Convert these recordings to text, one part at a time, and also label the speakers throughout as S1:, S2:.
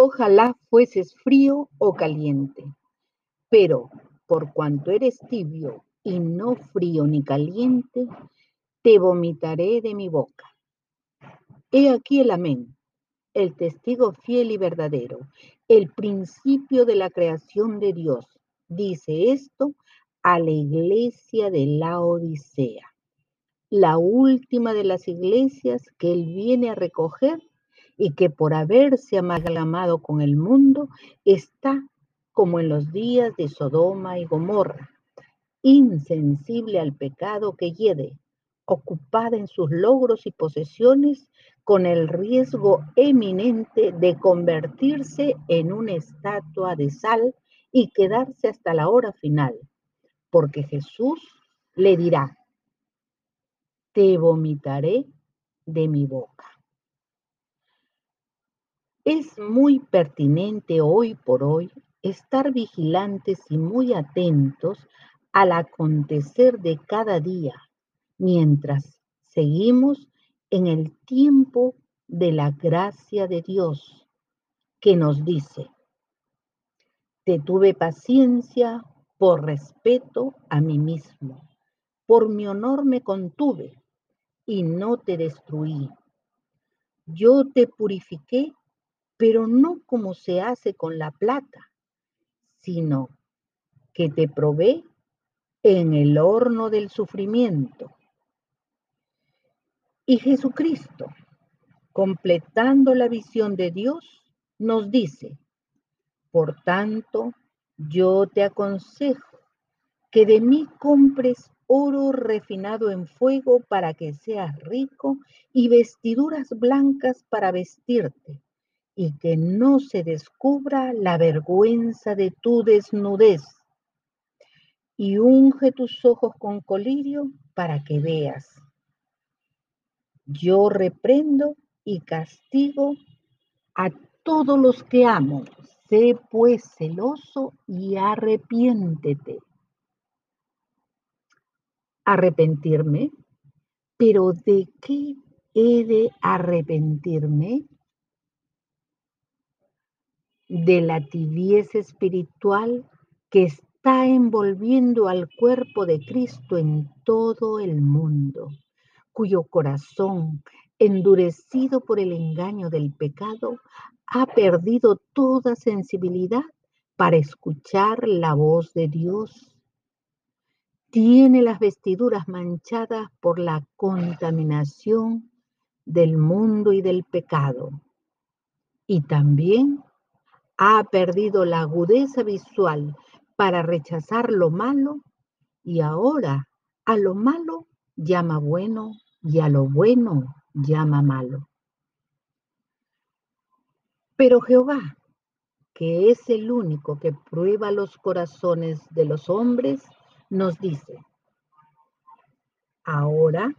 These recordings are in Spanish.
S1: Ojalá fueses frío o caliente, pero por cuanto eres tibio y no frío ni caliente, te vomitaré de mi boca. He aquí el amén, el testigo fiel y verdadero, el principio de la creación de Dios. Dice esto a la iglesia de la Odisea, la última de las iglesias que él viene a recoger y que por haberse amalgamado con el mundo está como en los días de Sodoma y Gomorra, insensible al pecado que hiede, ocupada en sus logros y posesiones con el riesgo eminente de convertirse en una estatua de sal y quedarse hasta la hora final, porque Jesús le dirá, te vomitaré de mi boca. Es muy pertinente hoy por hoy estar vigilantes y muy atentos al acontecer de cada día, mientras seguimos en el tiempo de la gracia de Dios, que nos dice, te tuve paciencia por respeto a mí mismo, por mi honor me contuve y no te destruí. Yo te purifiqué pero no como se hace con la plata, sino que te probé en el horno del sufrimiento. Y Jesucristo, completando la visión de Dios, nos dice, por tanto, yo te aconsejo que de mí compres oro refinado en fuego para que seas rico y vestiduras blancas para vestirte y que no se descubra la vergüenza de tu desnudez. Y unge tus ojos con colirio para que veas. Yo reprendo y castigo a todos los que amo. Sé pues celoso y arrepiéntete. Arrepentirme. ¿Pero de qué he de arrepentirme? De la tibieza espiritual que está envolviendo al cuerpo de Cristo en todo el mundo, cuyo corazón, endurecido por el engaño del pecado, ha perdido toda sensibilidad para escuchar la voz de Dios. Tiene las vestiduras manchadas por la contaminación del mundo y del pecado. Y también ha perdido la agudeza visual para rechazar lo malo y ahora a lo malo llama bueno y a lo bueno llama malo. Pero Jehová, que es el único que prueba los corazones de los hombres, nos dice, ahora,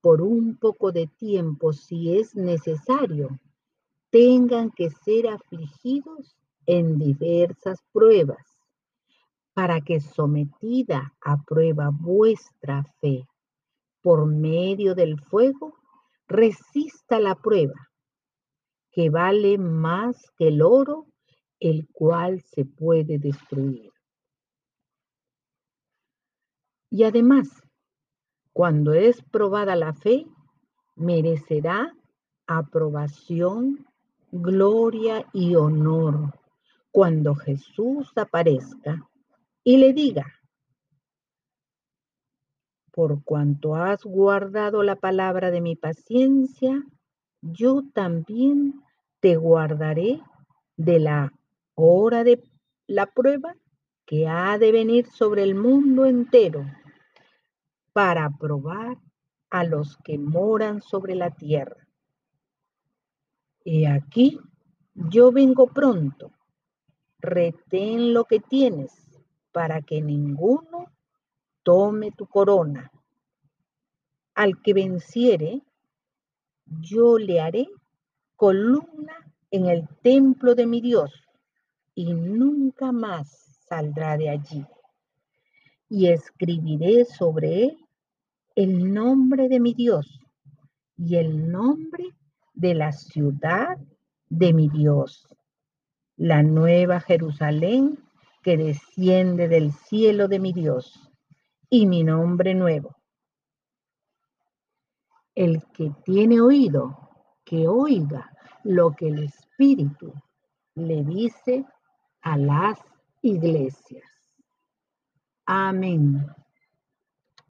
S1: por un poco de tiempo, si es necesario, tengan que ser afligidos en diversas pruebas, para que sometida a prueba vuestra fe por medio del fuego, resista la prueba, que vale más que el oro, el cual se puede destruir. Y además, cuando es probada la fe, merecerá aprobación gloria y honor cuando Jesús aparezca y le diga, por cuanto has guardado la palabra de mi paciencia, yo también te guardaré de la hora de la prueba que ha de venir sobre el mundo entero para probar a los que moran sobre la tierra. He aquí, yo vengo pronto. Retén lo que tienes para que ninguno tome tu corona. Al que venciere, yo le haré columna en el templo de mi Dios y nunca más saldrá de allí. Y escribiré sobre él el nombre de mi Dios y el nombre de la ciudad de mi Dios, la nueva Jerusalén que desciende del cielo de mi Dios y mi nombre nuevo. El que tiene oído, que oiga lo que el Espíritu le dice a las iglesias. Amén.